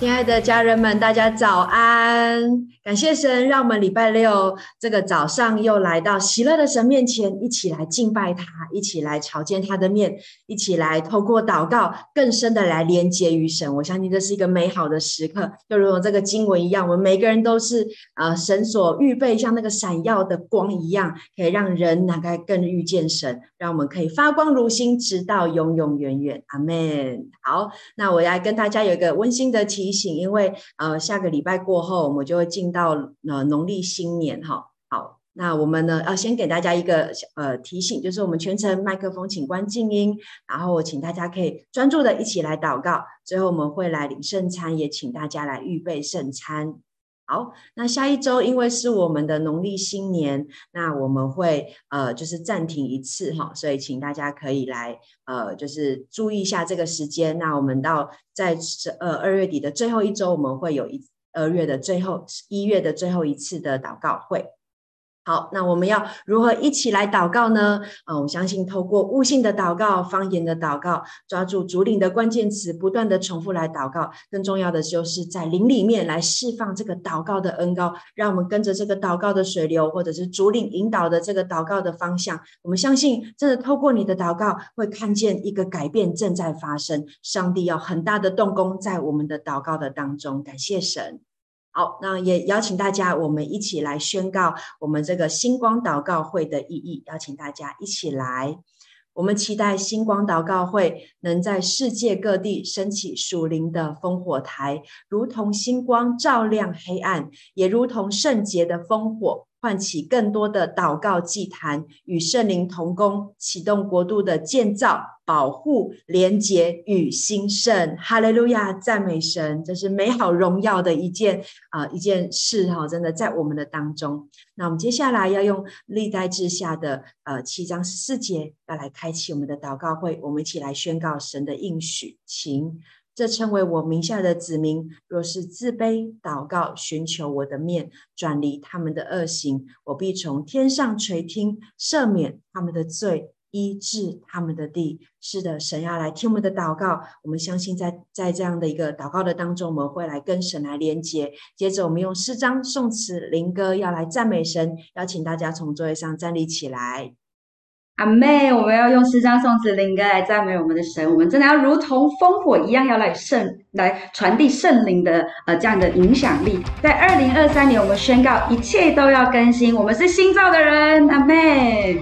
亲爱的家人们，大家早安！感谢神，让我们礼拜六这个早上又来到喜乐的神面前，一起来敬拜他，一起来朝见他的面，一起来透过祷告更深的来连接于神。我相信这是一个美好的时刻，就如同这个经文一样，我们每个人都是呃神所预备，像那个闪耀的光一样，可以让人能够更遇见神，让我们可以发光如星，直到永永远远。阿门。好，那我要跟大家有一个温馨的。提醒，因为呃，下个礼拜过后，我们就会进到到呃农历新年哈。好，那我们呢要先给大家一个呃提醒，就是我们全程麦克风请关静音，然后请大家可以专注的一起来祷告。最后我们会来领圣餐，也请大家来预备圣餐。好，那下一周因为是我们的农历新年，那我们会呃就是暂停一次哈，所以请大家可以来呃就是注意一下这个时间。那我们到在呃二月底的最后一周，我们会有一二月的最后一月的最后一次的祷告会。好，那我们要如何一起来祷告呢？啊，我相信透过悟性的祷告、方言的祷告，抓住主领的关键词，不断的重复来祷告。更重要的就是在灵里面来释放这个祷告的恩膏，让我们跟着这个祷告的水流，或者是主领引导的这个祷告的方向。我们相信，真的透过你的祷告，会看见一个改变正在发生。上帝要很大的动工在我们的祷告的当中。感谢神。好，那也邀请大家，我们一起来宣告我们这个星光祷告会的意义。邀请大家一起来，我们期待星光祷告会能在世界各地升起属灵的烽火台，如同星光照亮黑暗，也如同圣洁的烽火。唤起更多的祷告祭坛，与圣灵同工，启动国度的建造、保护、连结与兴盛。哈利路亚，赞美神！这是美好荣耀的一件啊、一件事哈，真的在我们的当中。那我们接下来要用历代志下的呃七章十四节，要来开启我们的祷告会。我们一起来宣告神的应许，请。这称为我名下的子民，若是自卑祷告，寻求我的面，转离他们的恶行，我必从天上垂听，赦免他们的罪，医治他们的地。是的，神要来听我们的祷告。我们相信在，在在这样的一个祷告的当中，我们会来跟神来连接。接着，我们用诗章、颂词、灵歌要来赞美神。邀请大家从座位上站立起来。阿妹，我们要用诗章、颂词、灵歌来赞美我们的神。我们真的要如同烽火一样，要来圣来传递圣灵的呃这样的影响力。在二零二三年，我们宣告一切都要更新，我们是新造的人。阿妹。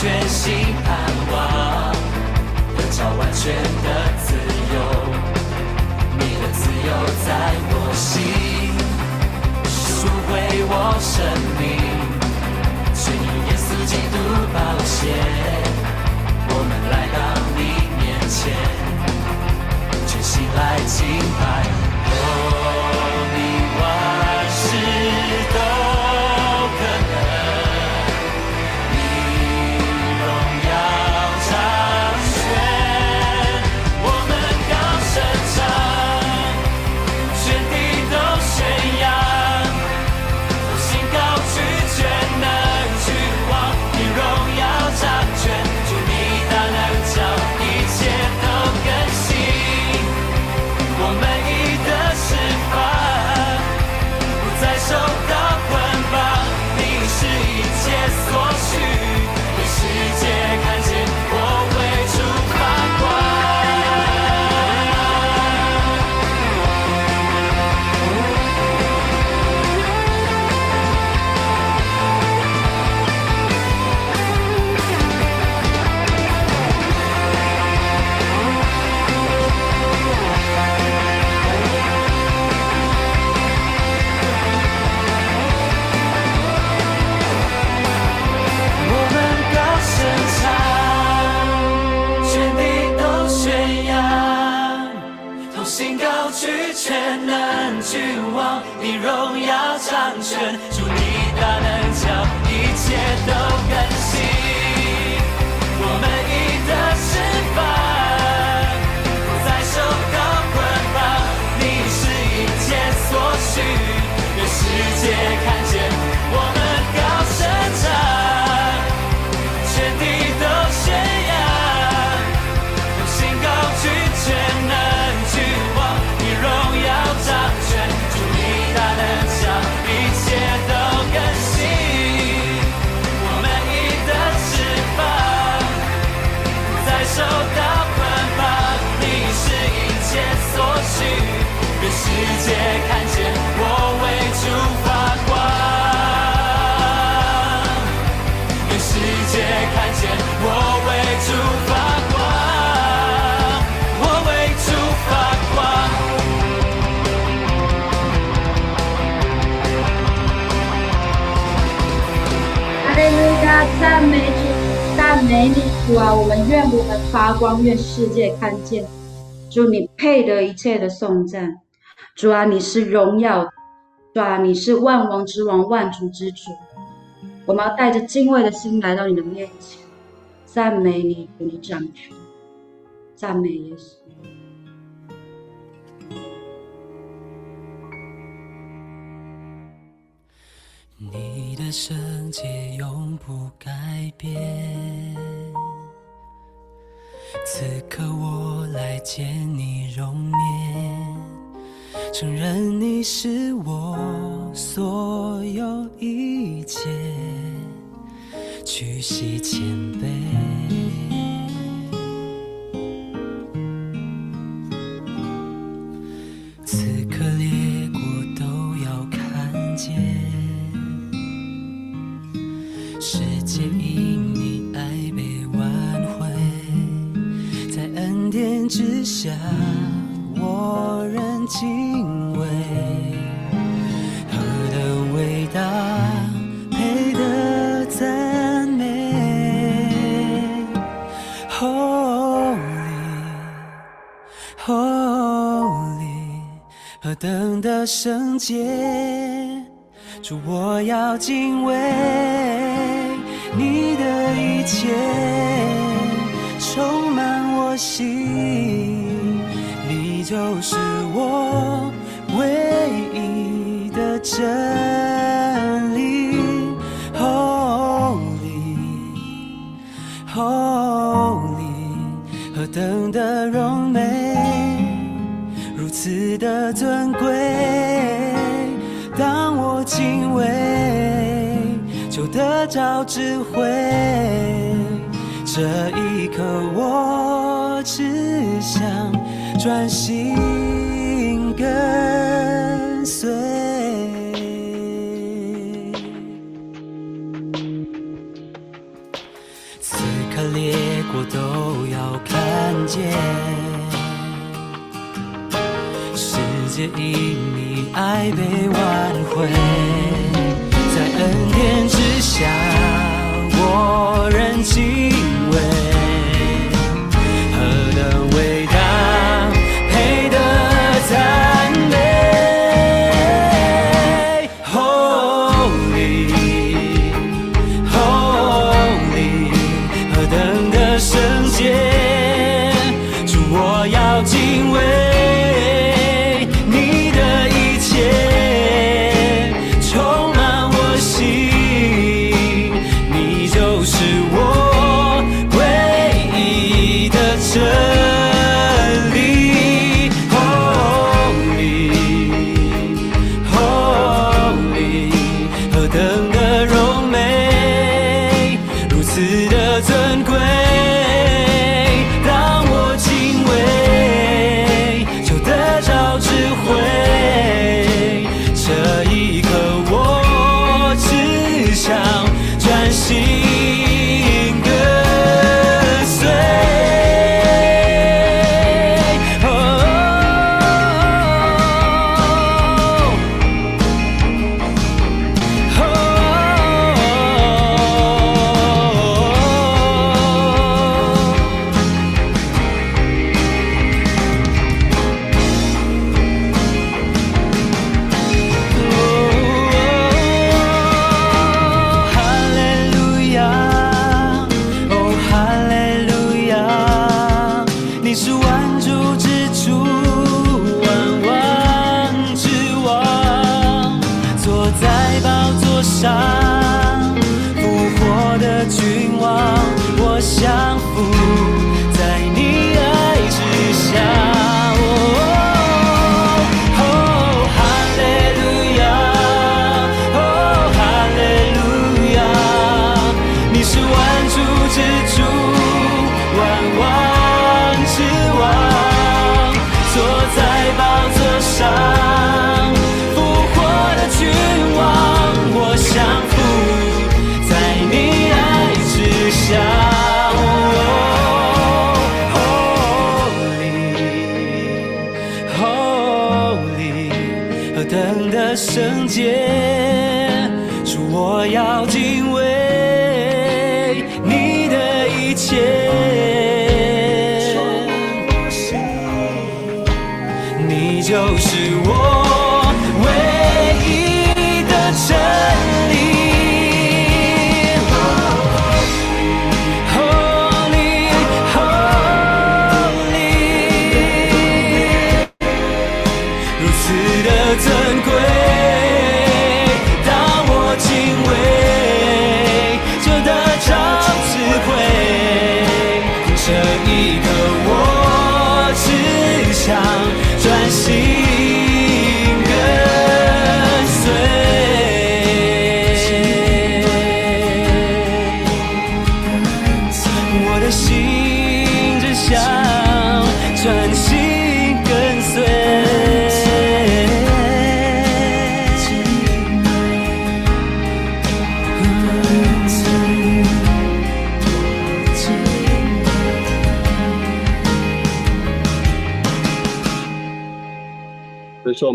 全心盼望得着完全的自由，你的自由在我心，赎回我生命。虽因耶稣基督宝血，我们来到你面前，全心来敬拜。美女，主啊！我们愿我们发光，愿世界看见，主你配得一切的颂赞。主啊，你是荣耀；主啊，你是万王之王、万主之主。我们要带着敬畏的心来到你的面前，赞美你，给你掌权，赞美耶稣。你的圣洁永不改变，此刻我来见你容面。承认你是我所有一切，屈膝谦卑，之下。我仍敬畏，何等伟大，配得赞美。Holy, Holy，何等的圣洁，主我要敬畏你的一切，充满我心。你就是我唯一的真理，Holy Holy，何等的荣美，如此的尊贵。当我敬畏，就得着智慧。这一刻，我想。专心跟随，此刻列国都要看见，世界因你爱被挽回，在恩典之下，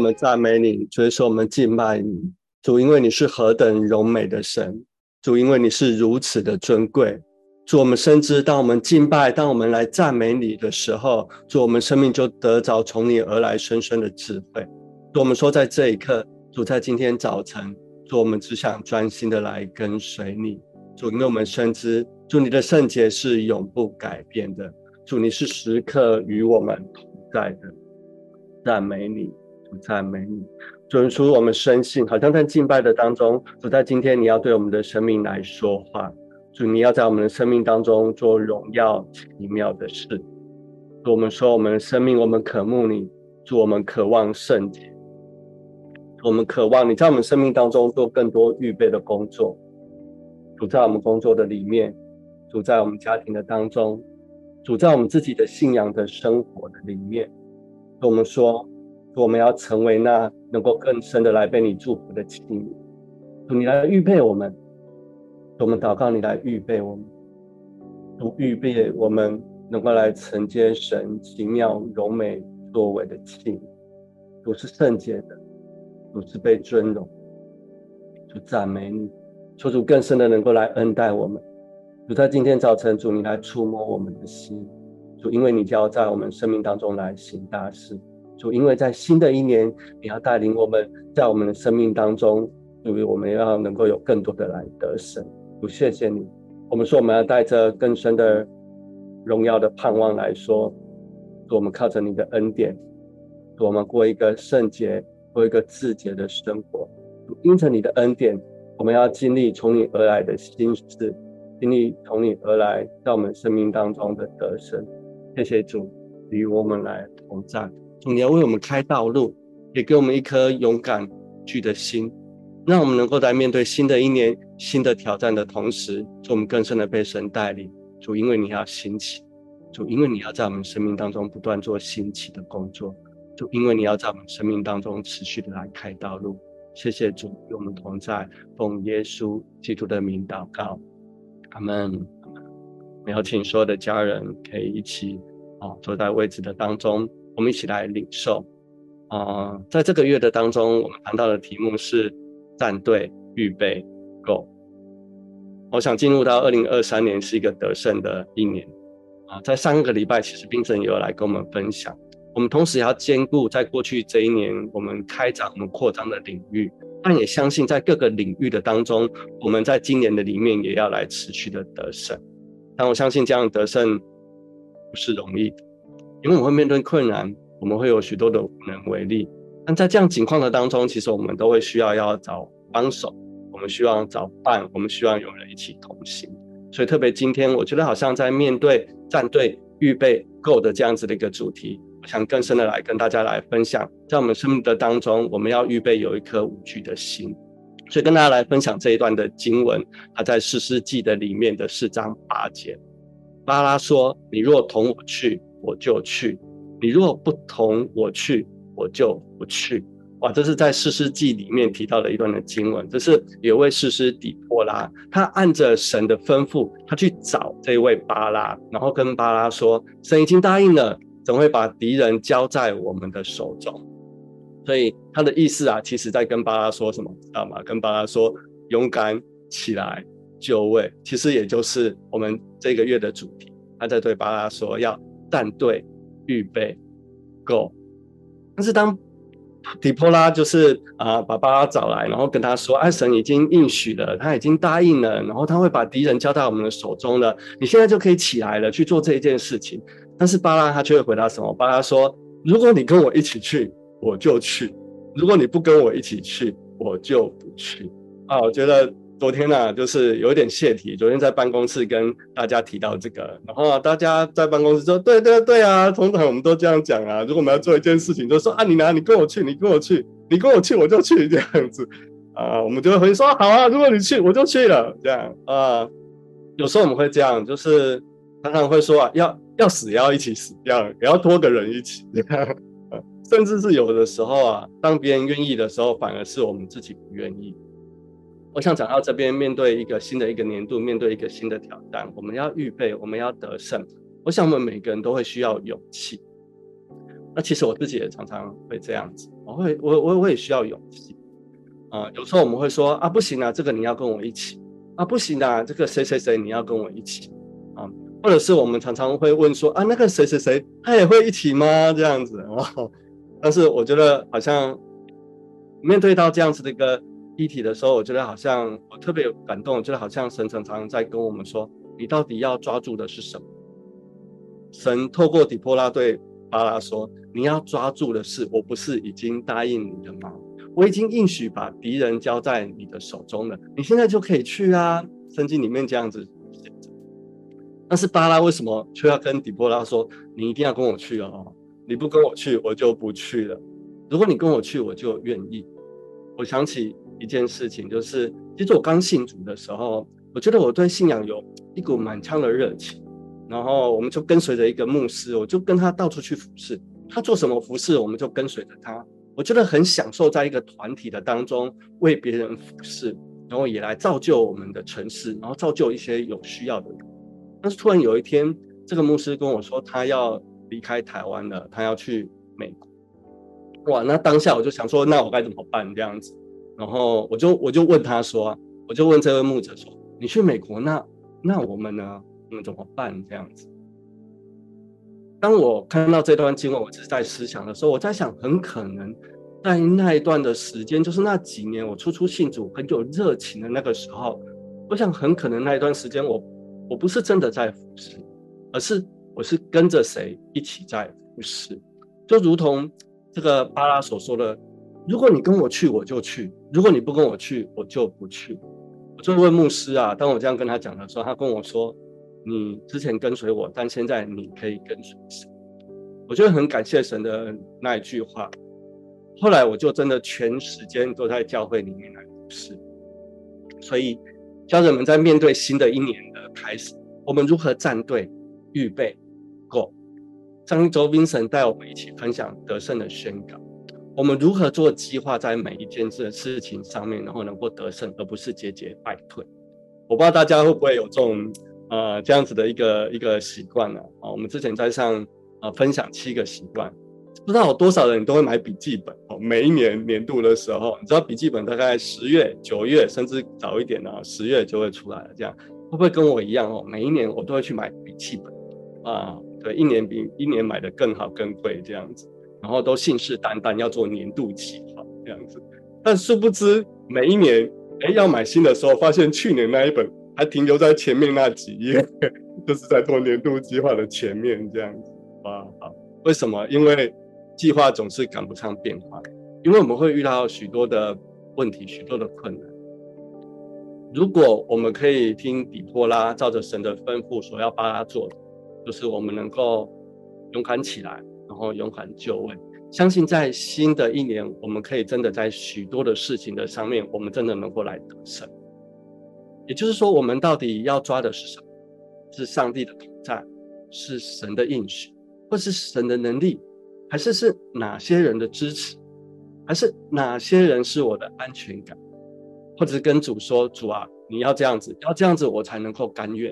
我们赞美你，主，我们敬拜你，主，因为你是何等荣美的神，主，因为你是如此的尊贵，主，我们深知，当我们敬拜，当我们来赞美你的时候，主，我们生命就得着从你而来深深的智慧。主，我们说，在这一刻，主，在今天早晨，主，我们只想专心的来跟随你，主，因为我们深知，主，你的圣洁是永不改变的，主，你是时刻与我们同在的，赞美你。赞美你，主，除我们深信，好像在敬拜的当中，主在今天你要对我们的生命来说话，主你要在我们的生命当中做荣耀奇妙的事。主我们说，我们的生命，我们渴慕你，主我们渴望圣洁，我们渴望你在我们生命当中做更多预备的工作。主在我们工作的里面，主在我们家庭的当中，主在我们自己的信仰的生活的里面，跟我们说。我们要成为那能够更深的来被你祝福的器皿，主你来预备我们，我们祷告你来预备我们，主预备我们能够来承接神奇妙柔美作为的器皿，主是圣洁的，主是被尊荣，主赞美你，求主更深的能够来恩待我们，主在今天早晨，主你来触摸我们的心，主因为你就要在我们生命当中来行大事。主，因为在新的一年，你要带领我们，在我们的生命当中，主，我们要能够有更多的来得胜。主，谢谢你。我们说，我们要带着更深的荣耀的盼望来说，我们靠着你的恩典，我们过一个圣洁、过一个自洁的生活。因着你的恩典，我们要经历从你而来的心事，经历从你而来在我们生命当中的得胜。谢谢主，与我们来同在。你要为我们开道路，也给我们一颗勇敢去的心，让我们能够在面对新的一年、新的挑战的同时，做我们更深的被神带领。主，因为你要兴起，主，因为你要在我们生命当中不断做兴起的工作，主，因为你要在我们生命当中持续的来开道路。谢谢主与我们同在，奉耶稣基督的名祷告，阿门。没有请所有的家人可以一起啊坐在位置的当中。我们一起来领受啊、在这个月的当中，我们谈到的题目是站队预备 Go。我想进入到二零二三年是一个得胜的一年啊、在上个礼拜，其实冰神也有来跟我们分享，我们同时也要兼顾在过去这一年我们开展、我们扩张的领域，但也相信在各个领域的当中，我们在今年的里面也要来持续的得胜。但我相信这样得胜不是容易。因为我们会面对困难，我们会有许多的无能为力。但在这样情况的当中，其实我们都会需要要找帮手，我们需要找伴，我们需要有人一起同行。所以特别今天，我觉得好像在面对站队预备 Go 的这样子的一个主题，我想更深的来跟大家来分享，在我们生命的当中，我们要预备有一颗无惧的心。所以跟大家来分享这一段的经文，它在士师记的里面的四章八节。巴拉说：“你若同我去，我就去；你若不同我去，我就不去。”哇，这是在士师记里面提到的一段的经文。这是有位士师底波拉，他按着神的吩咐，他去找这位巴拉，然后跟巴拉说：“神已经答应了，怎会把敌人交在我们的手中？”所以他的意思啊，其实在跟巴拉说什么，知道吗？跟巴拉说：“勇敢起来。”就位，其实也就是我们这个月的主题。他在对巴拉说要站队预备，Go。但是当底波拉就是啊把巴拉找来，然后跟他说：“哎，神已经应许了，他已经答应了，然后他会把敌人交在我们的手中了。你现在就可以起来了，去做这一件事情。”但是巴拉他却会回答什么？巴拉说：“如果你跟我一起去，我就去；如果你不跟我一起去，我就不去。”啊，我觉得。昨天呢、啊，就是有一点泄题。昨天在办公室跟大家提到这个，然后啊大家在办公室说：“对对对啊，通常我们都这样讲啊。如果我们要做一件事情，就说啊，你拿，你跟我去，你跟我去，你跟我去，我就去这样子啊。我们就会说好啊，如果你去，我就去了这样啊。有时候我们会这样，就是常常会说啊，要要死也要一起死，这样也要多个人一起这样啊。甚至是有的时候啊，当别人愿意的时候，反而是我们自己不愿意。我想讲到这边，面对一个新的一个年度，面对一个新的挑战，我们要预备，我们要得胜。我想我们每个人都会需要勇气。那其实我自己也常常会这样子，我会我我我也需要勇气。啊、有时候我们会说啊，不行啊，这个你要跟我一起啊，不行啊，这个谁谁谁你要跟我一起啊，或者是我们常常会问说啊，那个谁谁谁他也会一起吗？这样子 啊，但是我觉得好像面对到这样子的一个。议题的时候，我觉得好像我特别有感动，我觉得好像神常常在跟我们说：“你到底要抓住的是什么？”神透过底波拉对巴拉说：“你要抓住的是，我不是已经答应你的吗？我已经应许把敌人交在你的手中了，你现在就可以去啊！”圣经里面这样子写着。但是巴拉为什么却要跟底波拉说：“你一定要跟我去哦！你不跟我去，我就不去了。如果你跟我去，我就愿意。”我想起。一件事情就是，其实我刚信主的时候，我觉得我对信仰有一股满腔的热情，然后我们就跟随着一个牧师，我就跟他到处去服侍，他做什么服侍，我们就跟随着他。我觉得很享受在一个团体的当中为别人服侍，然后也来造就我们的城市，然后造就一些有需要的人。但是突然有一天，这个牧师跟我说他要离开台湾了，他要去美国。哇，那当下我就想说，那我该怎么办？这样子。然后我就我就问他说，我就问这位牧者说，你去美国，那那我们呢？我们怎么办？这样子。当我看到这段经文，我是在思想的时候，我在想，很可能在那一段的时间，就是那几年我初初信主很有热情的那个时候，我想很可能那一段时间，我我不是真的在服侍，而是我是跟着谁一起在服侍，就如同这个巴拉所说的。如果你跟我去，我就去；如果你不跟我去，我就不去。我就问牧师啊，当我这样跟他讲的时候，他跟我说：“你之前跟随我，但现在你可以跟随神。”我就很感谢神的那一句话。后来我就真的全时间都在教会里面来服侍。所以，家人们在面对新的一年的开始，我们如何站队、预备、Go？上周斌神带我们一起分享得胜的宣告。我们如何做计划，在每一件事事情上面，然后能够得胜，而不是节节败退。我不知道大家会不会有这种呃这样子的一个一个习惯呢？啊，我们之前在上呃分享七个习惯，不知道有多少人都会买笔记本哦。每一年年度的时候，你知道笔记本大概十月、九月，甚至早一点呢，十月就会出来了。这样会不会跟我一样哦？每一年我都会去买笔记本啊，对，一年比一年买的更好、更贵这样子。然后都信誓旦旦要做年度计划这样子，但殊不知每一年，哎，要买新的时候，发现去年那一本还停留在前面那几页，就是在做年度计划的前面这样子。哇，好，为什么？因为计划总是赶不上变化，因为我们会遇到许多的问题，许多的困难。如果我们可以听底波拉照着神的吩咐所要帮他做的，就是我们能够勇敢起来。然后勇敢就位，相信在新的一年，我们可以真的在许多的事情的上面，我们真的能够来得胜。也就是说，我们到底要抓的是什么？是上帝的同在，是神的应许，或是神的能力，还是是哪些人的支持，还是哪些人是我的安全感？或者是跟主说：“主啊，你要这样子，要这样子，我才能够甘愿。”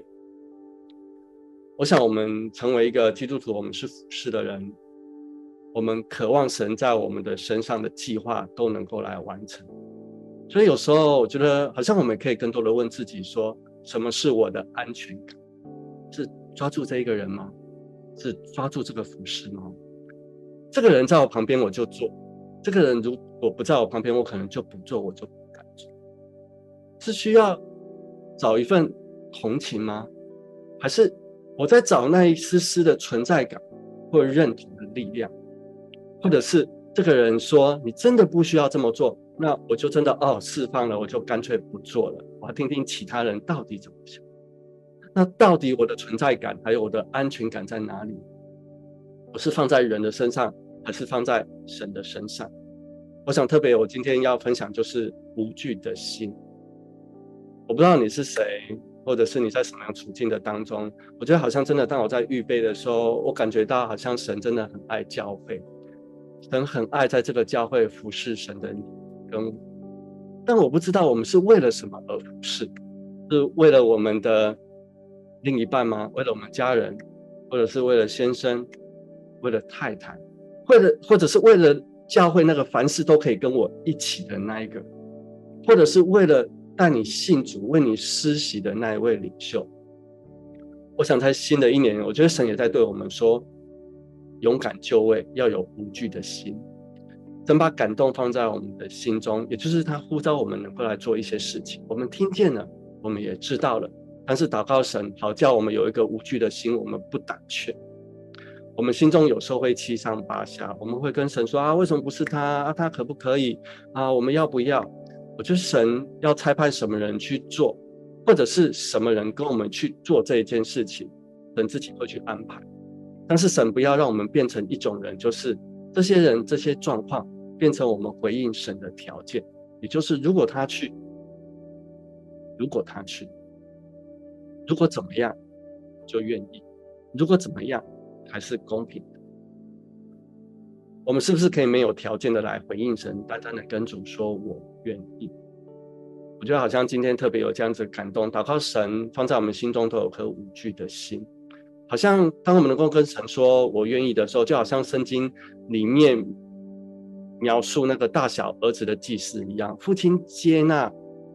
我想，我们成为一个基督徒，我们是服侍的人，我们渴望神在我们的身上的计划都能够来完成。所以有时候我觉得，好像我们可以更多的问自己说：什么是我的安全感？是抓住这一个人吗？是抓住这个服饰吗？这个人在我旁边，我就做；这个人如果不在我旁边，我可能就不做，我就不敢做。是需要找一份同情吗？还是我在找那一丝丝的存在感或认同的力量？或者是这个人说你真的不需要这么做，那我就真的哦释放了，我就干脆不做了。我要听听其他人到底怎么想。那到底我的存在感还有我的安全感在哪里？我是放在人的身上，还是放在神的身上？我想特别，我今天要分享就是无惧的心。我不知道你是谁，或者是你在什么样处境的当中。我觉得好像真的，当我在预备的时候，我感觉到好像神真的很爱教会，神很爱在这个教会服侍神的你跟我。但我不知道我们是为了什么而服侍，是为了我们的。另一半吗？为了我们家人，或者是为了先生，为了太太，或者或者是为了教会那个凡事都可以跟我一起的那一个，或者是为了带你信主、为你施洗的那一位领袖。我想在新的一年，我觉得神也在对我们说：勇敢就位，要有无惧的心。神把感动放在我们的心中，也就是他呼召我们能够来做一些事情。我们听见了，我们也知道了。但是祷告神，好叫我们有一个无惧的心，我们不胆怯。我们心中有时候会七上八下，我们会跟神说啊，为什么不是他啊？他可不可以啊？我们要不要？我觉得神要差派什么人去做，或者是什么人跟我们去做这一件事情，神自己会去安排。但是神不要让我们变成一种人，就是这些人这些状况变成我们回应神的条件，也就是如果他去，如果他去。如果怎么样，就愿意；如果怎么样，还是公平的。我们是不是可以没有条件的来回应神，单单的跟主说“我愿意”？我觉得好像今天特别有这样子感动，祷告神放在我们心中都有颗无惧的心。好像当我们能够跟神说“我愿意”的时候，就好像圣经里面描述那个大小儿子的祭司一样，父亲接纳、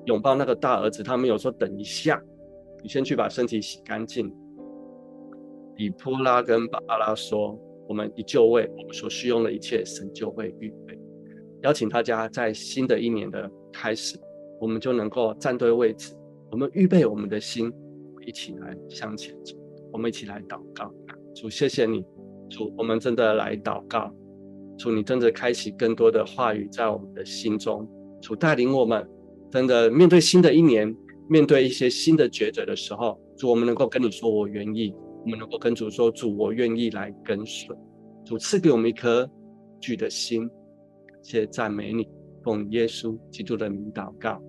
拥抱那个大儿子，他没有说等一下。你先去把身体洗干净。以波拉跟巴拉说：“我们一就位，我们所需用的一切，神就会预备。”邀请大家在新的一年的开始，我们就能够站对位置，我们预备我们的心，一起来向前走。我们一起来祷告，主，谢谢你，主，我们真的来祷告，主，你真的开启更多的话语在我们的心中，主带领我们，真的面对新的一年。面对一些新的抉择的时候，主，我们能够跟你说我愿意；我们能够跟主说，主，我愿意来跟随。主赐给我们一颗惧的心，感谢赞美你，奉耶稣基督的名祷告，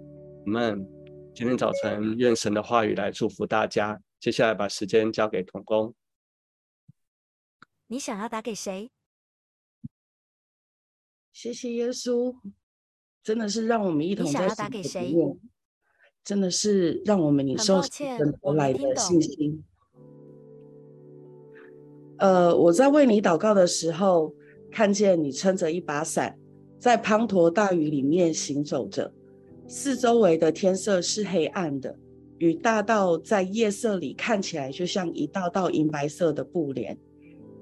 我们今天早晨愿神的话语来祝福大家。接下来把时间交给童工。你想要打给谁？谢谢耶稣，真的是让我们一同在。你想要打给谁？真的是让我们领受神而来的信心。呃，我在为你祷告的时候，看见你撑着一把伞，在滂沱大雨里面行走着，四周围的天色是黑暗的，雨大到在夜色里看起来就像一道道银白色的布帘。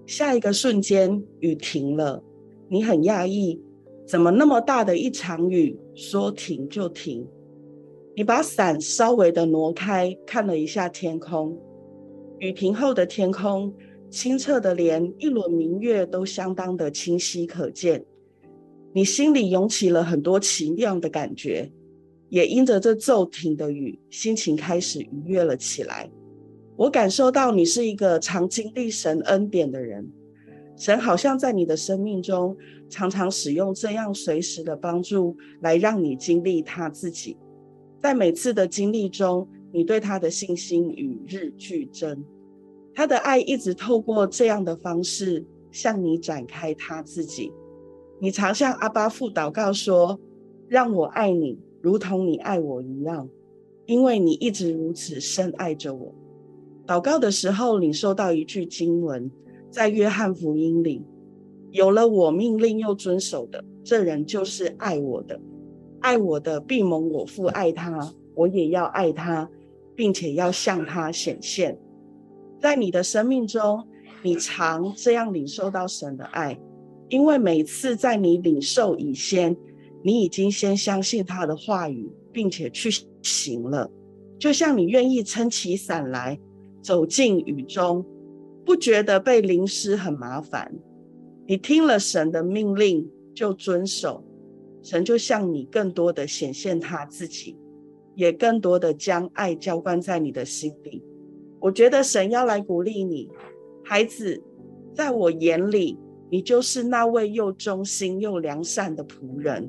下一个瞬间，雨停了，你很讶异，怎么那么大的一场雨，说停就停？你把伞稍微的挪开，看了一下天空，雨停后的天空清澈的，连一轮明月都相当的清晰可见。你心里涌起了很多奇妙的感觉，也因着这骤停的雨，心情开始愉悦了起来。我感受到你是一个常经历神恩典的人，神好像在你的生命中常常使用这样随时的帮助，来让你经历他自己。在每次的经历中，你对他的信心与日俱增，他的爱一直透过这样的方式向你展开他自己。你常向阿巴父祷告说：“让我爱你，如同你爱我一样，因为你一直如此深爱着我。”祷告的时候，领受到一句经文，在约翰福音里：“有了我命令又遵守的，这人就是爱我的。”爱我的必蒙我父爱他，我也要爱他，并且要向他显现。在你的生命中，你常这样领受到神的爱，因为每次在你领受以先，你已经先相信他的话语，并且去行了。就像你愿意撑起伞来，走进雨中，不觉得被淋湿很麻烦。你听了神的命令就遵守。神就向你更多的显现他自己，也更多的将爱浇灌在你的心里。我觉得神要来鼓励你，孩子，在我眼里，你就是那位又忠心又良善的仆人。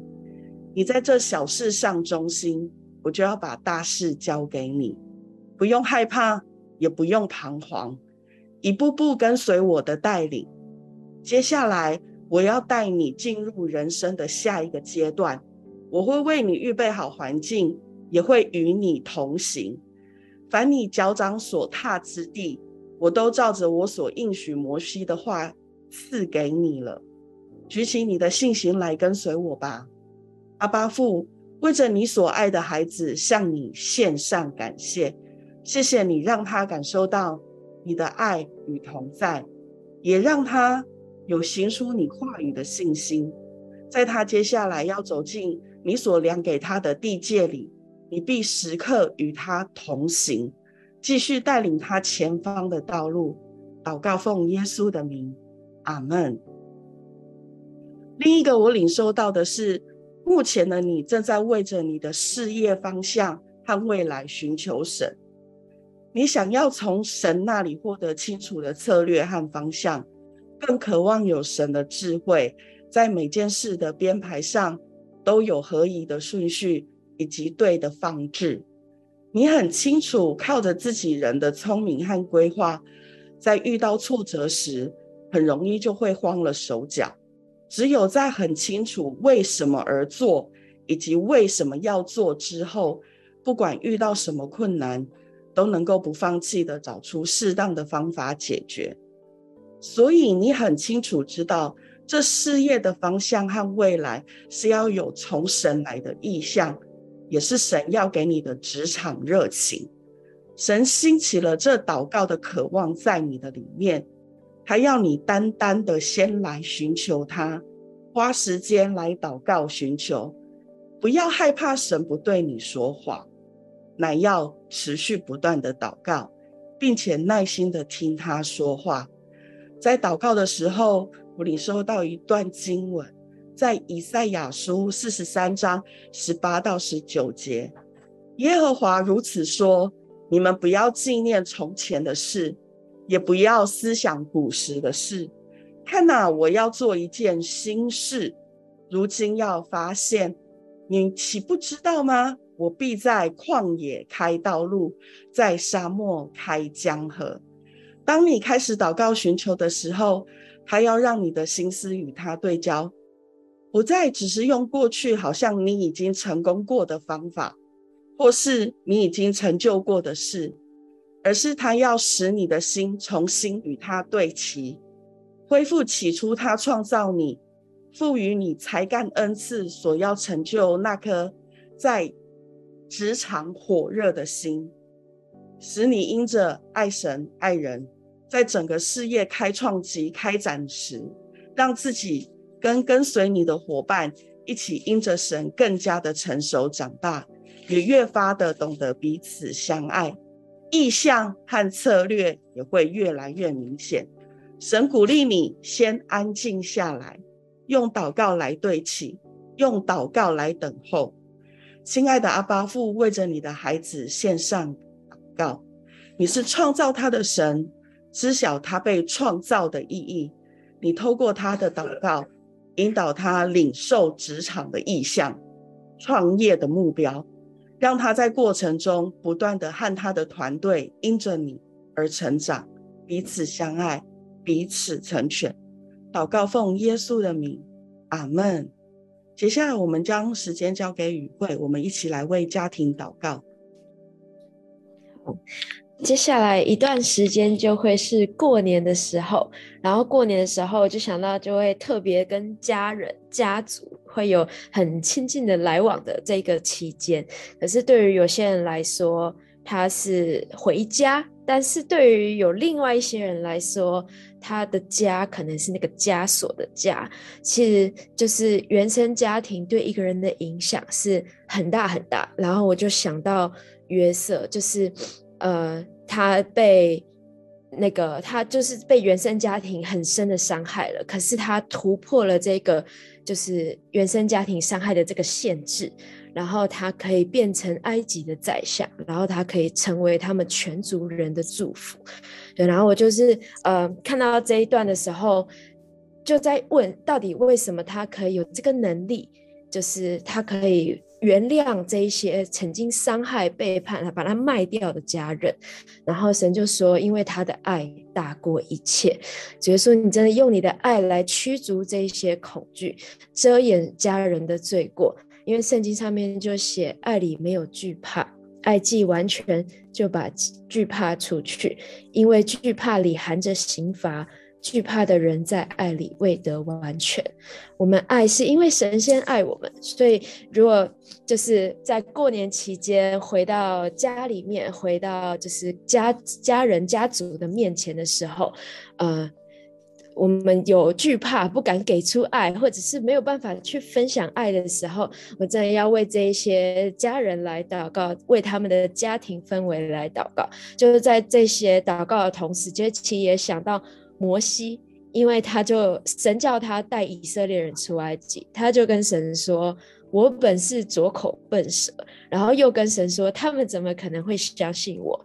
你在这小事上忠心，我就要把大事交给你，不用害怕，也不用彷徨，一步步跟随我的带领。接下来。我要带你进入人生的下一个阶段，我会为你预备好环境，也会与你同行。凡你脚掌所踏之地，我都照着我所应许摩西的话赐给你了。举起你的信心来跟随我吧，阿巴父，为着你所爱的孩子向你献上感谢，谢谢你让他感受到你的爱与同在，也让他。有行出你话语的信心，在他接下来要走进你所量给他的地界里，你必时刻与他同行，继续带领他前方的道路。祷告奉耶稣的名，阿门。另一个我领受到的是，目前的你正在为着你的事业方向和未来寻求神，你想要从神那里获得清楚的策略和方向。更渴望有神的智慧，在每件事的编排上都有合宜的顺序以及对的放置。你很清楚，靠着自己人的聪明和规划，在遇到挫折时，很容易就会慌了手脚。只有在很清楚为什么而做，以及为什么要做之后，不管遇到什么困难，都能够不放弃的找出适当的方法解决。所以你很清楚知道，这事业的方向和未来是要有从神来的意向，也是神要给你的职场热情。神兴起了这祷告的渴望在你的里面，他要你单单的先来寻求他，花时间来祷告寻求，不要害怕神不对你说话，乃要持续不断的祷告，并且耐心的听他说话。在祷告的时候，我领受到一段经文，在以赛亚书四十三章十八到十九节，耶和华如此说：你们不要纪念从前的事，也不要思想古时的事。看哪，我要做一件新事，如今要发现，你岂不知道吗？我必在旷野开道路，在沙漠开江河。当你开始祷告寻求的时候，他要让你的心思与他对焦，不再只是用过去好像你已经成功过的方法，或是你已经成就过的事，而是他要使你的心重新与他对齐，恢复起初他创造你、赋予你才干恩赐所要成就那颗在职场火热的心，使你因着爱神爱人。在整个事业开创及开展时，让自己跟跟随你的伙伴一起因着神更加的成熟长大，也越发的懂得彼此相爱，意向和策略也会越来越明显。神鼓励你先安静下来，用祷告来对齐，用祷告来等候。亲爱的阿巴父，为着你的孩子献上祷告，你是创造他的神。知晓他被创造的意义，你透过他的祷告，引导他领受职场的意向、创业的目标，让他在过程中不断的和他的团队因着你而成长，彼此相爱，彼此成全。祷告奉耶稣的名，阿门。接下来我们将时间交给雨慧，我们一起来为家庭祷告。接下来一段时间就会是过年的时候，然后过年的时候就想到就会特别跟家人、家族会有很亲近的来往的这个期间。可是对于有些人来说，他是回家；但是对于有另外一些人来说，他的家可能是那个枷锁的家。其实就是原生家庭对一个人的影响是很大很大。然后我就想到约瑟，就是。呃，他被那个，他就是被原生家庭很深的伤害了。可是他突破了这个，就是原生家庭伤害的这个限制，然后他可以变成埃及的宰相，然后他可以成为他们全族人的祝福。对，然后我就是呃，看到这一段的时候，就在问，到底为什么他可以有这个能力？就是他可以。原谅这一些曾经伤害、背叛他、把他卖掉的家人，然后神就说：“因为他的爱大过一切。”主耶稣，你真的用你的爱来驱逐这一些恐惧，遮掩家人的罪过。因为圣经上面就写：“爱里没有惧怕，爱既完全，就把惧怕除去，因为惧怕里含着刑罚。”惧怕的人在爱里未得完全。我们爱是因为神仙爱我们，所以如果就是在过年期间回到家里面，回到就是家家人家族的面前的时候，呃，我们有惧怕不敢给出爱，或者是没有办法去分享爱的时候，我真的要为这一些家人来祷告，为他们的家庭氛围来祷告。就是在这些祷告的同时，其实也想到。摩西，因为他就神叫他带以色列人出埃及，他就跟神说：“我本是左口笨舌。”然后又跟神说：“他们怎么可能会相信我？”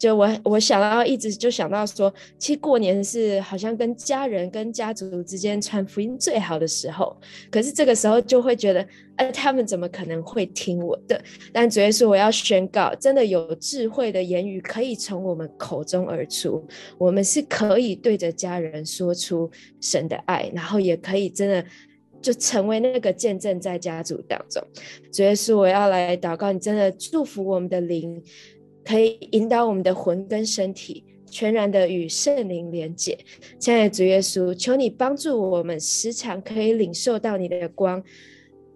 就我我想到一直就想到说，其实过年是好像跟家人跟家族之间传福音最好的时候，可是这个时候就会觉得，哎，他们怎么可能会听我的？但主耶稣，我要宣告，真的有智慧的言语可以从我们口中而出，我们是可以对着家人说出神的爱，然后也可以真的就成为那个见证在家族当中。主耶稣，我要来祷告，你真的祝福我们的灵。可以引导我们的魂跟身体全然的与圣灵连结。亲爱的主耶稣，求你帮助我们，时常可以领受到你的光，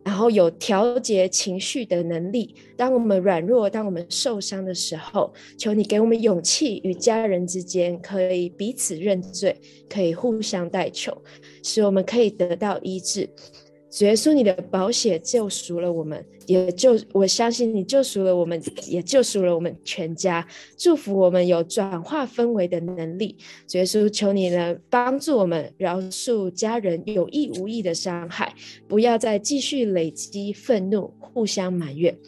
然后有调节情绪的能力。当我们软弱，当我们受伤的时候，求你给我们勇气，与家人之间可以彼此认罪，可以互相代求，使我们可以得到医治。主耶稣，你的宝血救赎了我们，也救我相信你救赎了我们，也救赎了我们全家。祝福我们有转化氛围的能力。主耶稣，求你呢帮助我们饶恕家人有意无意的伤害，不要再继续累积愤怒，互相埋怨。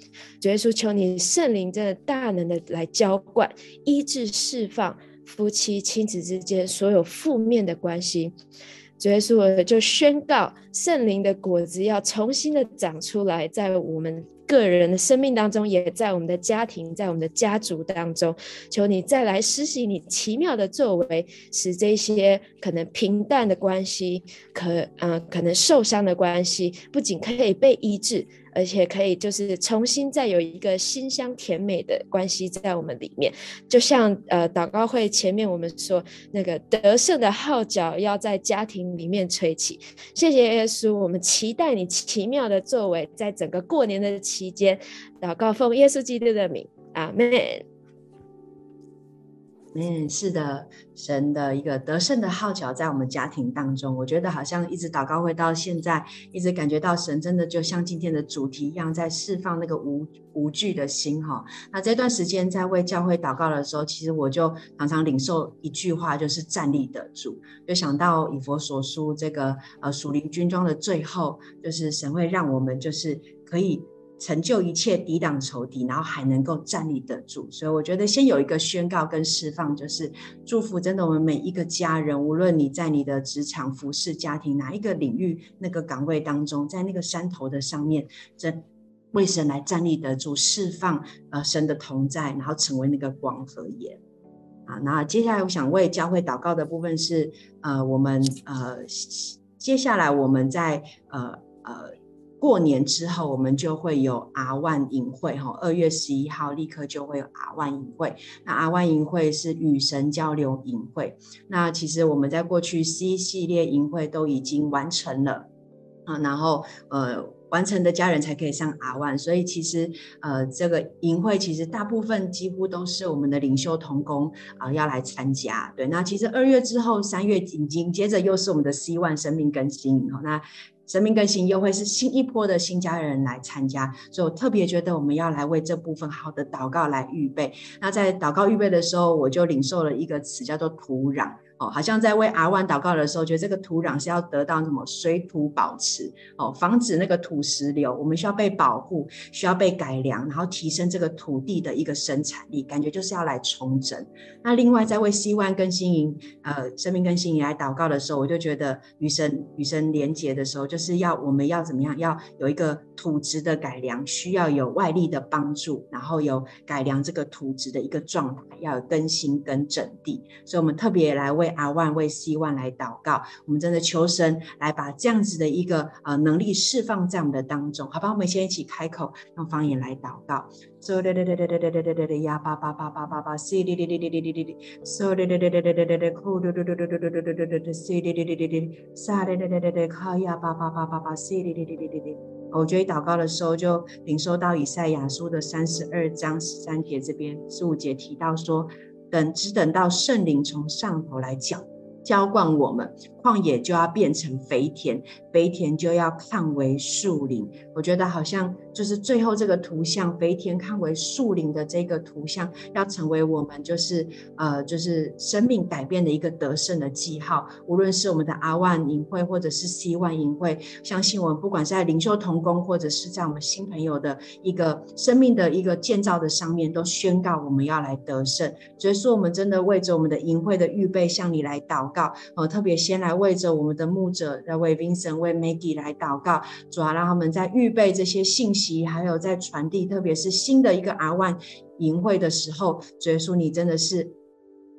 主耶稣，求你圣灵真的大能的来浇灌、医治、释放夫妻亲子之间所有负面的关系。主耶稣，我就宣告圣灵的果子要重新的长出来，在我们个人的生命当中，也在我们的家庭，在我们的家族当中。求你再来施行你奇妙的作为，使这些可能平淡的关系，可嗯、可能受伤的关系，不仅可以被医治。而且可以就是重新再有一个馨香甜美的关系在我们里面，就像呃祷告会前面我们说那个得胜的号角要在家庭里面吹起。谢谢耶稣，我们期待你奇妙的作为，在整个过年的期间，祷告奉耶稣基督的名，阿门。嗯，是的，神的一个得胜的号角在我们家庭当中，我觉得好像一直祷告会到现在，一直感觉到神真的就像今天的主题一样，在释放那个无无惧的心哈。那这段时间在为教会祷告的时候，其实我就常常领受一句话，就是站立得住，就想到以弗所书这个呃属灵军装的最后，就是神会让我们就是可以成就一切，抵挡仇敌，然后还能够站立得住。所以我觉得先有一个宣告跟释放，就是祝福真的我们每一个家人，无论你在你的职场、服侍、家庭哪一个领域、那个岗位当中，在那个山头的上面，真为神来站立得住，释放呃神的同在，然后成为那个光和盐。啊，那接下来我想为教会祷告的部分是呃我们呃接下来我们在呃呃。过年之后，我们就会有 R1 营会哈，二月十一号立刻就会有 R1 营会。那 R1 营会是与神交流营会。那其实我们在过去 C 系列营会都已经完成了啊，然后呃完成的家人才可以上 R1。所以其实呃这个营会其实大部分几乎都是我们的领袖同工啊、要来参加。对，那其实二月之后，三月已经接着又是我们的 C1 生命更新营。那生命更新又会是新一波的新家人来参加，所以我特别觉得我们要来为这部分好的祷告来预备。那在祷告预备的时候，我就领受了一个词，叫做土壤。哦，好像在为 R1 祷告的时候，觉得这个土壤是要得到什么水土保持哦，防止那个土石流。我们需要被保护，需要被改良，然后提升这个土地的一个生产力。感觉就是要来重整。那另外在为 C1 更新营，呃，生命更新营来祷告的时候，我就觉得与神与神连结的时候，就是要我们要怎么样？要有一个土质的改良，需要有外力的帮助，然后有改良这个土质的一个状态，要有更新跟整地。所以，我们特别来为。为 R1 为 C1 来祷告，我们真的求神来把这样子的一个呃能力释放在我们的当中，好吧？我们先一起开口用方言来祷告。So 哒哒哒哒哒哒哒哒哒呀叭叭叭叭叭叭，C 哒哒哒哒哒哒哒哒，So 哒哒哒哒哒哒哒哒，哭哒哒哒哒哒哒哒哒哒哒，C 哒哒哒哒哒，沙哒哒哒哒哒，卡呀叭叭叭叭叭，C 哒哒哒哒哒哒。我觉得祷告的时候就领受到以赛亚书的三十二章十三节这边十五节提到说，等只等到圣灵从上头来浇。浇灌我们，旷野就要变成肥田，肥田就要看为树林。我觉得好像就是最后这个图像，肥田看为树林的这个图像，要成为我们就是呃就是生命改变的一个得胜的记号。无论是我们的 R1 营会，或者是 C1 营会，相信我们不管是在灵修同工，或者是在我们新朋友的一个生命的一个建造的上面，都宣告我们要来得胜。所以说，我们真的为着我们的营会的预备，向你来祷告。呃，特别先来为着我们的牧者，来为 Vincent、为 Maggie 来祷告，主要让他们在预备这些信息，还有在传递，特别是新的一个 R1 营会的时候，主耶稣，你真的是。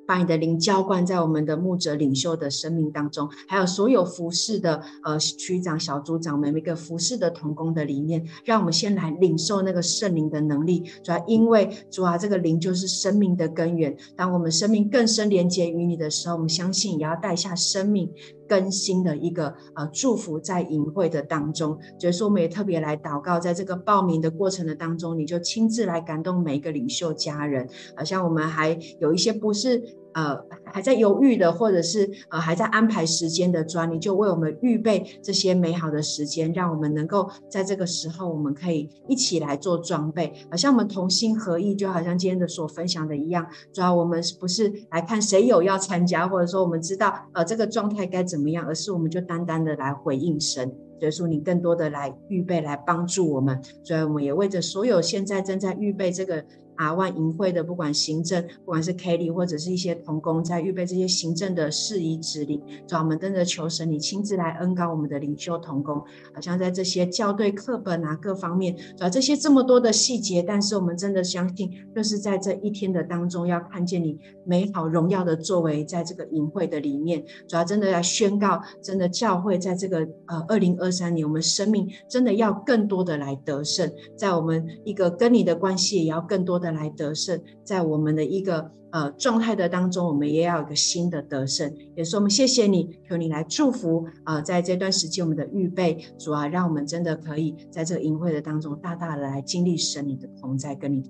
把你的灵浇灌在我们的牧者领袖的生命当中，还有所有服侍的呃区长、小组长们，每个服侍的同工的里面，让我们先来领受那个圣灵的能力。主要因为主啊，这个灵就是生命的根源。当我们生命更深连接于你的时候，我们相信也要带下生命更新的一个呃祝福在营会的当中。所以说，我们也特别来祷告，在这个报名的过程的当中，你就亲自来感动每一个领袖家人。好像我们还有一些不是。呃，还在犹豫的，或者是呃还在安排时间的，主，你就为我们预备这些美好的时间，让我们能够在这个时候，我们可以一起来做装备，好像我们同心合意，就好像今天的所分享的一样。主要，我们不是来看谁有要参加，或者说我们知道呃这个状态该怎么样，而是我们就单单的来回应神，所以说你更多的来预备，来帮助我们。所以我们也为着所有现在正在预备这个。R1 营会的，不管行政，不管是 Kelly 或者是一些同工，在预备这些行政的事宜指令，主啊，我们真的求神，你亲自来恩膏我们的领袖同工，好像在这些校对课本啊各方面，主啊，这些这么多的细节，但是我们真的相信，就是在这一天的当中，要看见你美好荣耀的作为，在这个营会的里面，主要，真的要宣告，真的教会在这个呃二零二三年，我们生命真的要更多的来得胜，在我们一个跟你的关系，也要更多的。来得胜，在我们的一个呃状态的当中，我们也要有一个新的得胜。也是我们谢谢你，求你来祝福啊、呃，在这段时间我们的预备，主啊，让我们真的可以在这个营会的当中，大大的来经历神你的同在，跟你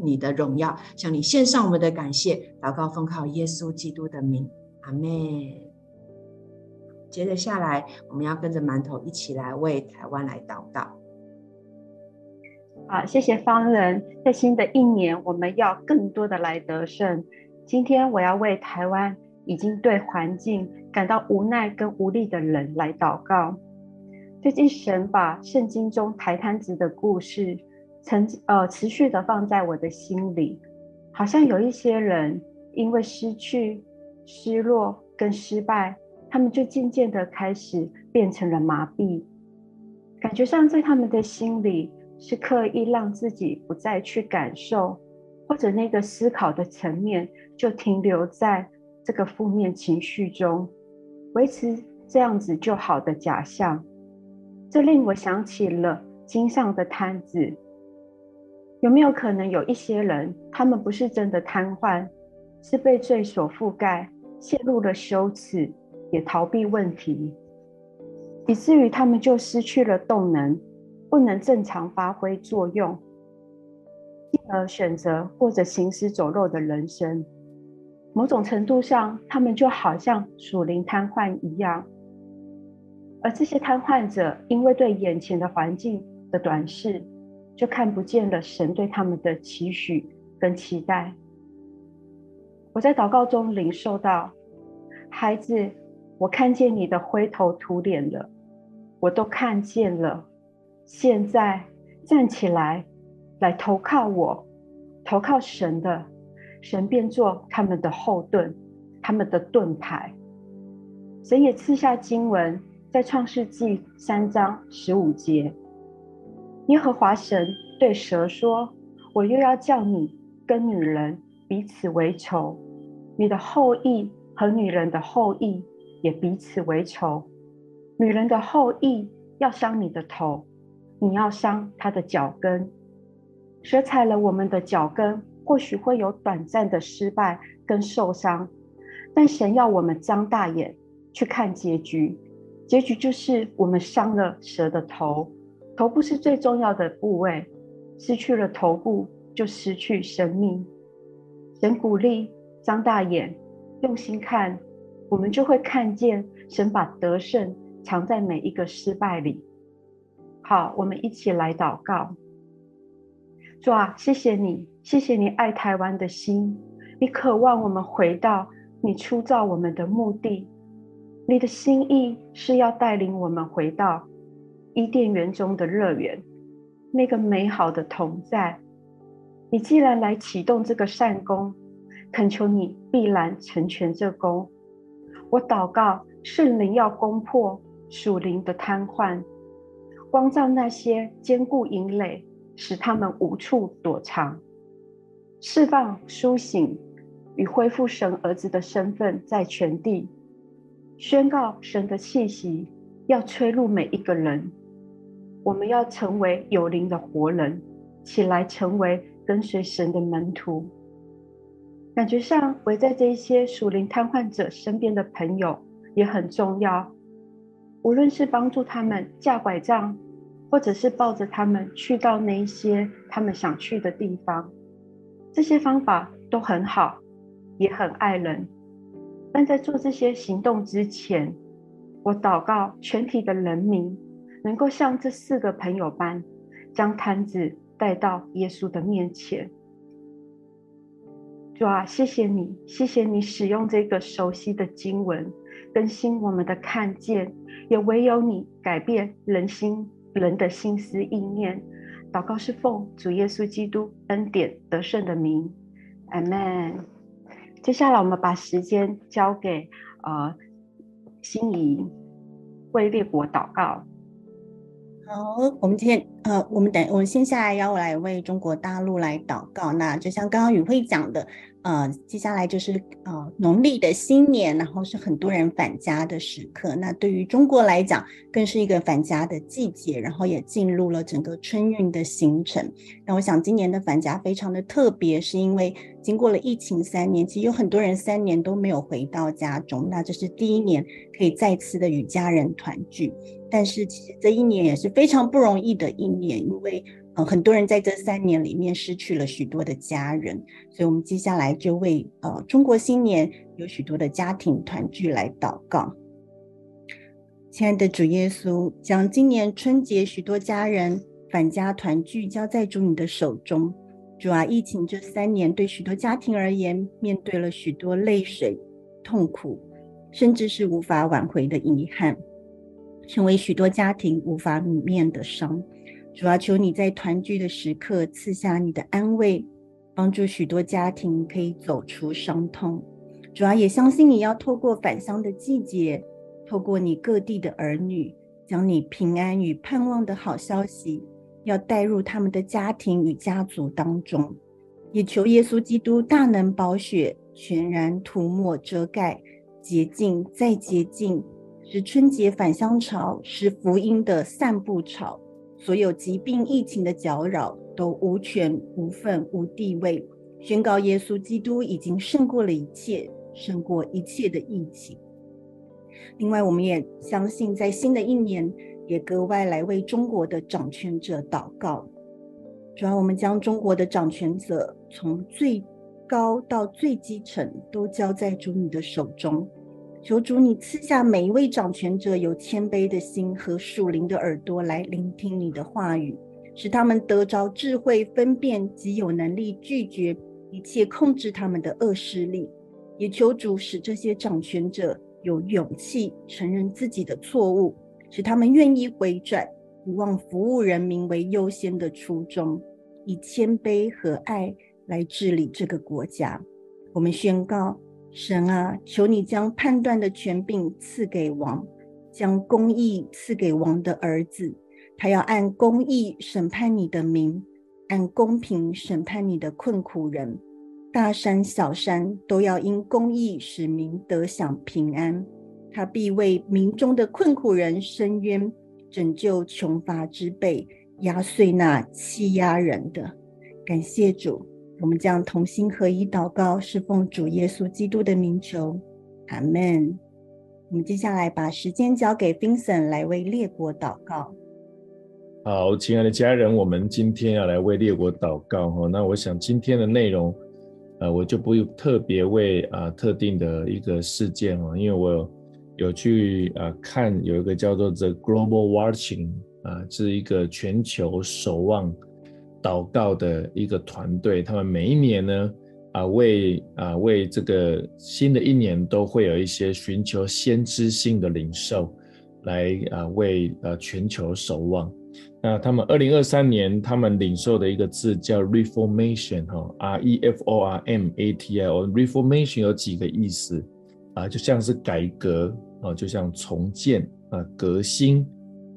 你的荣耀，向你献上我们的感谢，祷告奉靠耶稣基督的名，阿门。接着下来，我们要跟着馒头一起来为台湾来祷告。好，谢谢方人。在新的一年，我们要更多的来得胜。今天我要为台湾已经对环境感到无奈跟无力的人来祷告。最近神把圣经中台湾子的故事曾呃持续的放在我的心里，好像有一些人因为失去、失落跟失败，他们就渐渐的开始变成了麻痹，感觉上在他们的心里是刻意让自己不再去感受，或者那个思考的层面就停留在这个负面情绪中，维持这样子就好的假象。这令我想起了经上的瘫子。有没有可能有一些人，他们不是真的瘫痪，是被罪所覆盖，陷入了羞耻，也逃避问题，以至于他们就失去了动能，不能正常发挥作用，进而选择过着行尸走肉的人生。某种程度上，他们就好像属灵瘫痪一样。而这些瘫痪者，因为对眼前的环境的短视，就看不见了神对他们的期许跟期待。我在祷告中领受到，孩子，我看见你的灰头土脸了，我都看见了。现在站起来，来投靠我，投靠神的，神便做他们的后盾，他们的盾牌。神也赐下经文，在创世纪三章十五节。耶和华神对蛇说：“我又要叫你跟女人彼此为仇，你的后裔和女人的后裔也彼此为仇。女人的后裔要伤你的头，你要伤他的脚跟。蛇踩了我们的脚跟，或许会有短暂的失败跟受伤，但神要我们张大眼去看结局，结局就是我们伤了蛇的头。”头部是最重要的部位，失去了头部就失去生命。神鼓励张大眼，用心看，我们就会看见神把得胜藏在每一个失败里。好，我们一起来祷告。主啊，谢谢你，谢谢你爱台湾的心，你渴望我们回到你初造我们的目的，你的心意是要带领我们回到。伊甸园中的乐园，那个美好的同在，你既然来启动这个善功，恳求你必然成全这功。我祷告圣灵要攻破属灵的瘫痪，光照那些坚固营垒，使他们无处躲藏，释放苏醒与恢复神儿子的身份在全地，宣告神的气息要吹入每一个人。我们要成为有灵的活人，起来成为跟随神的门徒。感觉上围在这些属灵瘫痪者身边的朋友也很重要，无论是帮助他们架拐杖，或者是抱着他们去到那一些他们想去的地方，这些方法都很好，也很爱人。但在做这些行动之前，我祷告全体的人民。能够像这四个朋友般，将摊子带到耶稣的面前。主啊，谢谢你，谢谢你使用这个熟悉的经文，更新我们的看见。也唯有你改变人心人的心思意念。祷告是奉主耶稣基督恩典得胜的名，阿门。接下来我们把时间交给呃心仪为列国祷告。好，我们今天呃，我们等我们先下来要来为中国大陆来祷告。那就像刚刚宇慧讲的，呃，接下来就是呃农历的新年，然后是很多人返家的时刻。那对于中国来讲，更是一个返家的季节，然后也进入了整个春运的行程。那我想今年的返家非常的特别，是因为经过了疫情三年，其实有很多人三年都没有回到家中，那这是第一年可以再次的与家人团聚。但是其实这一年也是非常不容易的一年，因为呃很多人在这三年里面失去了许多的家人，所以我们接下来就为呃中国新年有许多的家庭团聚来祷告。亲爱的主耶稣，将今年春节许多家人返家团聚交在主你的手中。主啊，疫情这三年对许多家庭而言，面对了许多泪水、痛苦，甚至是无法挽回的遗憾。成为许多家庭无法泯灭的伤，主要，求你在团聚的时刻赐下你的安慰，帮助许多家庭可以走出伤痛。主啊，也相信你要透过返乡的季节，透过你各地的儿女，将你平安与盼望的好消息，要带入他们的家庭与家族当中。也求耶稣基督大能宝血全然涂抹遮盖，洁净再洁净，是春节返乡潮，是福音的散布潮，所有疾病疫情的搅扰都无权无份无地位，宣告耶稣基督已经胜过了一切。胜过一切的疫情。另外，我们也相信，在新的一年，也格外来为中国的掌权者祷告。主要我们将中国的掌权者从最高到最基层都交在主你的手中。求主你赐下每一位掌权者有谦卑的心和属灵的耳朵来聆听你的话语，使他们得着智慧分辨，及有能力拒绝一切控制他们的恶势力。也求主使这些掌权者有勇气承认自己的错误，使他们愿意回转，不忘服务人民为优先的初衷，以谦卑和爱来治理这个国家。我们宣告，神啊，求你将判断的权柄赐给王，将公义赐给王的儿子，他要按公义审判你的民，按公平审判你的困苦人。大山小山都要因公义使民得享平安，他必为民中的困苦人伸冤，拯救穷乏之辈，压碎那欺压人的。感谢主，我们将同心合一祷告，是奉主耶稣基督的名求，阿门。我们接下来把时间交给 Vincent 来为列国祷告。好，亲爱的家人，我们今天要来为列国祷告哈。那我想今天的内容。呃，我就不用特别为啊、特定的一个事件哦，因为我有，去啊、看有一个叫做 The Global Watching 啊、是一个全球守望祷告的一个团队，他们每一年呢啊、为啊、为这个新的一年都会有一些寻求先知性的领受，来啊、为呃全球守望。那他们二零二三年，他们领受的一个字叫 reformation 哈，R E F O R M A T I O，reformation 有几个意思啊？就像是改革啊，就像重建啊、革新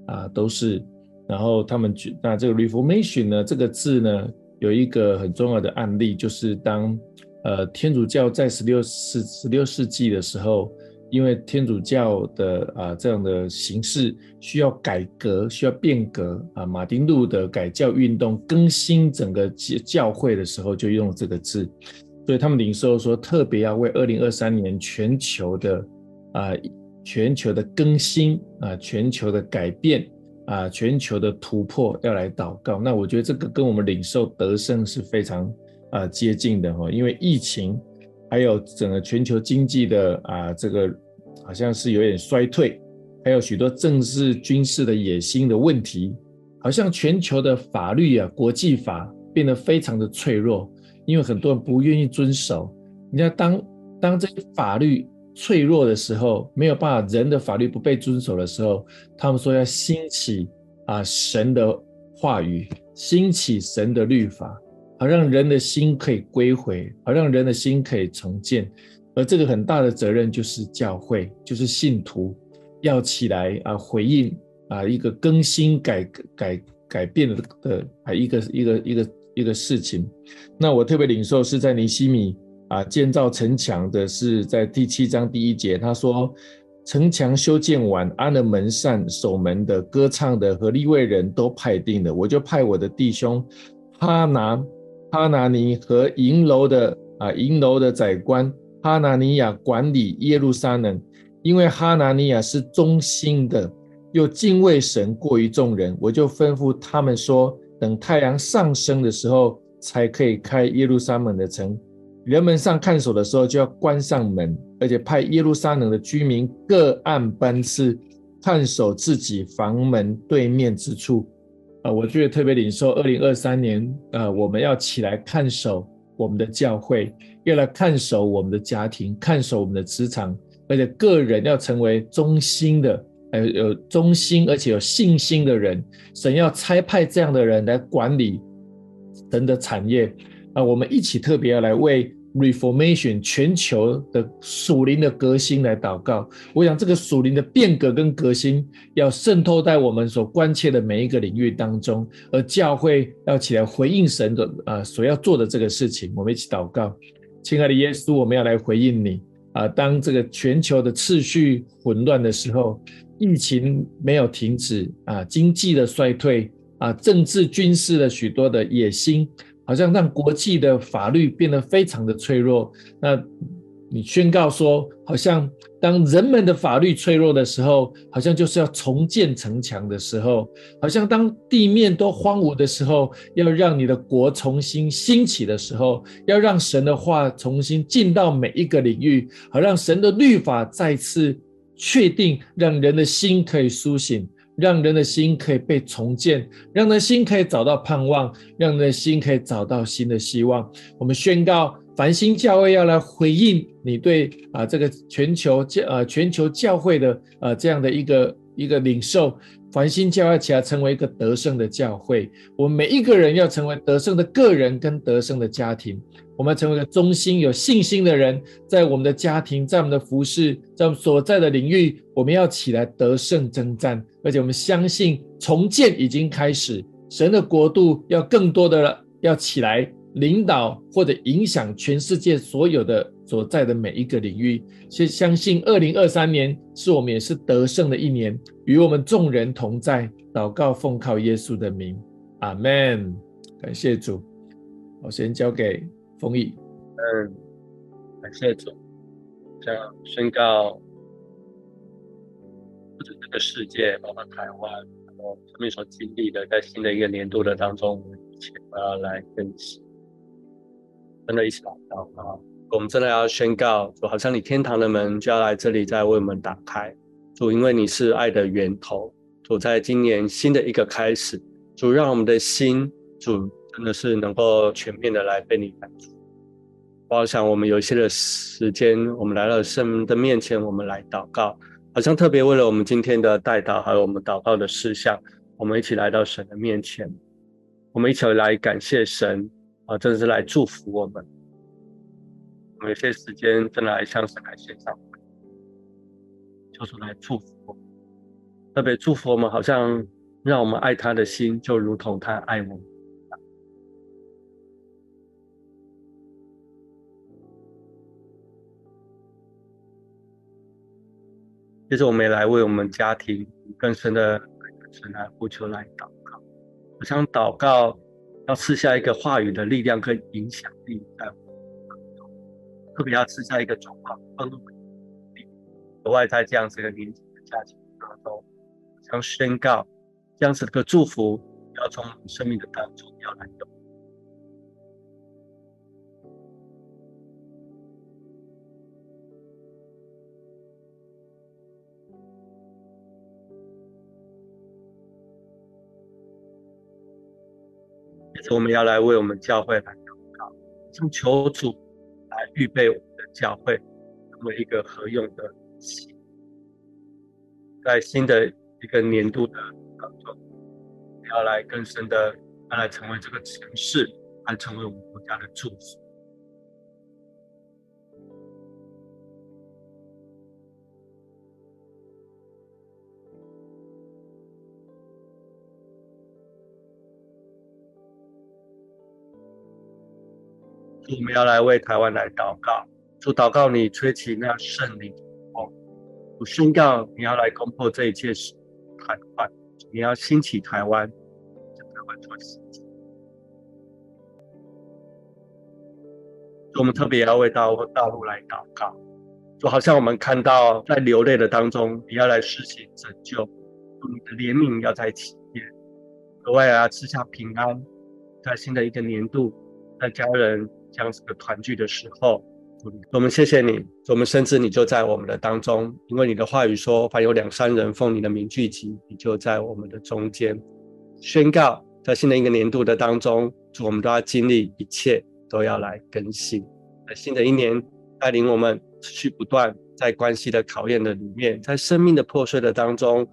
啊，都是。然后他们举那这个 reformation 呢，这个字呢，有一个很重要的案例，就是当呃天主教在十六世十六世纪的时候。因为天主教的啊这样的形式需要改革，需要变革啊，马丁路的改教运动更新整个教教会的时候，就用这个字，所以他们领受说特别要为二零二三年全球的啊全球的更新啊全球的改变啊全球的突破要来祷告。那我觉得这个跟我们领受得胜是非常啊接近的哈，因为疫情。还有整个全球经济的啊，这个好像是有点衰退，还有许多政治军事的野心的问题，好像全球的法律啊，国际法变得非常的脆弱，因为很多人不愿意遵守。你看，当当这些法律脆弱的时候，没有办法，人的法律不被遵守的时候，他们说要兴起啊神的话语，兴起神的律法。好让人的心可以归回，好让人的心可以重建，而这个很大的责任就是教会，就是信徒要起来啊，回应啊，一个更新改改改变的的啊一个一个一个一个事情。那我特别领受是在尼西米啊建造城墙的，是在第七章第一节，他说城墙修建完，安了门扇、守门的、歌唱的和立位人都派定了，我就派我的弟兄哈拿。哈拿尼和银楼的啊，银楼的宰官哈拿尼亚管理耶路撒冷，因为哈拿尼亚是忠心的，又敬畏神过于众人，我就吩咐他们说，等太阳上升的时候，才可以开耶路撒冷的城。人们上看守的时候，就要关上门，而且派耶路撒冷的居民各按班次看守自己房门对面之处。啊，我觉得特别领受，二零二三年，呃，我们要起来看守我们的教会，要来看守我们的家庭，看守我们的职场，而且个人要成为忠心的呃，有忠心而且有信心的人，神要差派这样的人来管理神的产业啊！我们一起特别要来为 Reformation 全球的属灵的革新来祷告。我想这个属灵的变革跟革新要渗透在我们所关切的每一个领域当中，而教会要起来回应神的啊所要做的这个事情。我们一起祷告，亲爱的耶稣，我们要来回应你啊！当这个全球的秩序混乱的时候。疫情没有停止啊，经济的衰退啊，政治军事的许多的野心，好像让国际的法律变得非常的脆弱。那你宣告说，好像当人们的法律脆弱的时候，好像就是要重建城墙的时候，好像当地面都荒芜的时候，要让你的国重新兴起的时候，要让神的话重新进到每一个领域，好让神的律法再次。确定让人的心可以苏醒，让人的心可以被重建，让人的心可以找到盼望，让人的心可以找到新的希望。我们宣告，繁星教会要来回应你对啊这个全球教呃全球教会的呃这样的一个一个领受。繁星教会起来成为一个得胜的教会，我们每一个人要成为得胜的个人跟得胜的家庭。我们要成为一个忠心、有信心的人，在我们的家庭，在我们的服事，在我们所在的领域，我们要起来得胜征战。而且我们相信重建已经开始，神的国度要更多的了要起来领导或者影响全世界所有的所在的每一个领域。先相信二零二三年是我们也是得胜的一年，与我们众人同在。祷告奉靠耶稣的名，阿门。感谢主，我先交给。丰毅，嗯，感谢主，这样宣告，不止这个世界，包括台湾，然后他们所经历的，在新的一个年度的当中，我们一起要来更新，真的一起祷告啊！我们真的要宣告，就好像你天堂的门就要来这里，再为我们打开。主，因为你是爱的源头，主在今年新的一个开始，主让我们的心，主。真的是能够全面的来被你满足。我想我们有一些的时间，我们来到神的面前，我们来祷告，好像特别为了我们今天的代祷，还有我们祷告的事项，我们一起来到神的面前，我们一起来感谢神啊，真的是来祝福我们。我们有些时间真的来向神来献上，就是来祝福我们，特别祝福我们，好像让我们爱他的心，就如同他爱我们。接着我们也来为我们家庭更深的神来呼求来祷告。我想祷告要赐下一个话语的力量跟影响力在我，特别要赐下一个转化愤怒的力。额外在这样子一个年轻的家庭当中，将宣告这样子的个祝福要从生命的当中要来有。我们要来为我们教会来祷告，请求主来预备我们的教会，成为一个合用的器，在新的一个年度的当中，要来更深的，要来成为这个城市，来成为我们国家的祝福。我们要来为台湾来祷告，主祷告你吹起那圣灵的风，我宣告你要来攻破这一切事，台湾，你要兴起台湾，在台湾做事情。我们特别要为大大陆来祷告，就好像我们看到在流泪的当中，你要来施行拯救，你的怜悯要在体验，额外要吃下平安，在新的一个年度，在家人。这样子的团聚的时候，我们谢谢你，我们深知你就在我们的当中，因为你的话语说，凡有两三人奉你的名聚集，你就在我们的中间。宣告在新的一个年度的当中，主我们都要经历一切，都要来更新。在新的一年带领我们持续不断在关系的考验的里面，在生命的破碎的当中，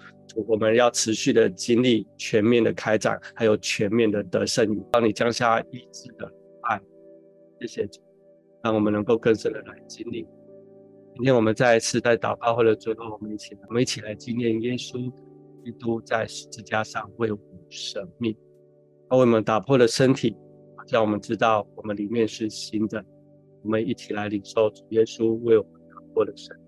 我们要持续的经历全面的开展，还有全面的得胜。帮你降下医治的，谢谢主，让我们能够更深的来经历。今天我们再一次在祷告会的最后，我们一起，我们一起来纪念耶稣基督在十字架上为我们舍命，他为我们打破了身体，让我们知道我们里面是新的。我们一起来领受主耶稣为我们打破的身体。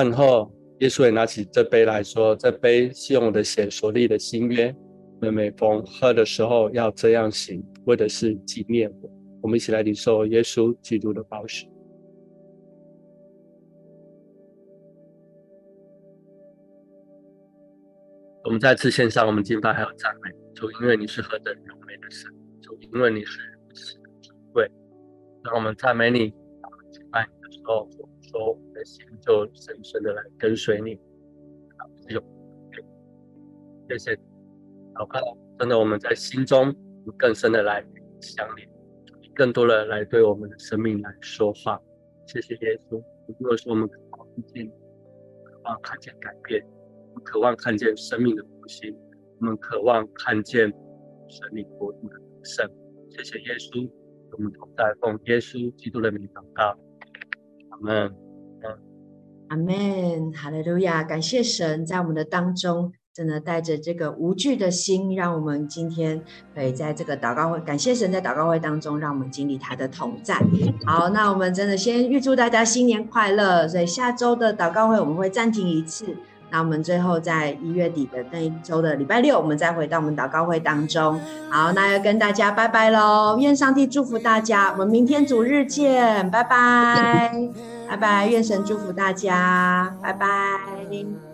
饭后，耶稣也拿起这杯来说：“这杯是用我的血所立的新约。每每逢喝的时候，要这样行，为的是纪念我。”我们一起来领受耶稣基督的宝血。我们再次献上我们敬拜还有赞美就，因为你是何等荣美的神，就，因为你是如此的尊贵。当我们赞美你、敬拜你的时候，我们说我的心就深深的来跟随你。有，谢谢。祷告，真的我们在心中更深的来相连，更多的来对我们的生命来说话。谢谢耶稣。如果说我们渴望看见，渴望看见改变。我们渴望看见生命的复兴，我们渴望看见神灵国度的得胜。谢谢耶稣，我们同在奉耶稣基督的名祷告，阿门。阿门，哈利路亚！感谢神在我们的当中，真的带着这个无惧的心，让我们今天可以在这个祷告会，感谢神在祷告会当中，让我们经历他的同在。好，那我们真的先预祝大家新年快乐。所以下周的祷告会我们会暂停一次。那我们最后在一月底的那一周的礼拜六，我们再回到我们祷告会当中。好，那要跟大家拜拜喽！愿上帝祝福大家，我们明天主日见，拜拜，拜拜！愿神祝福大家，拜拜。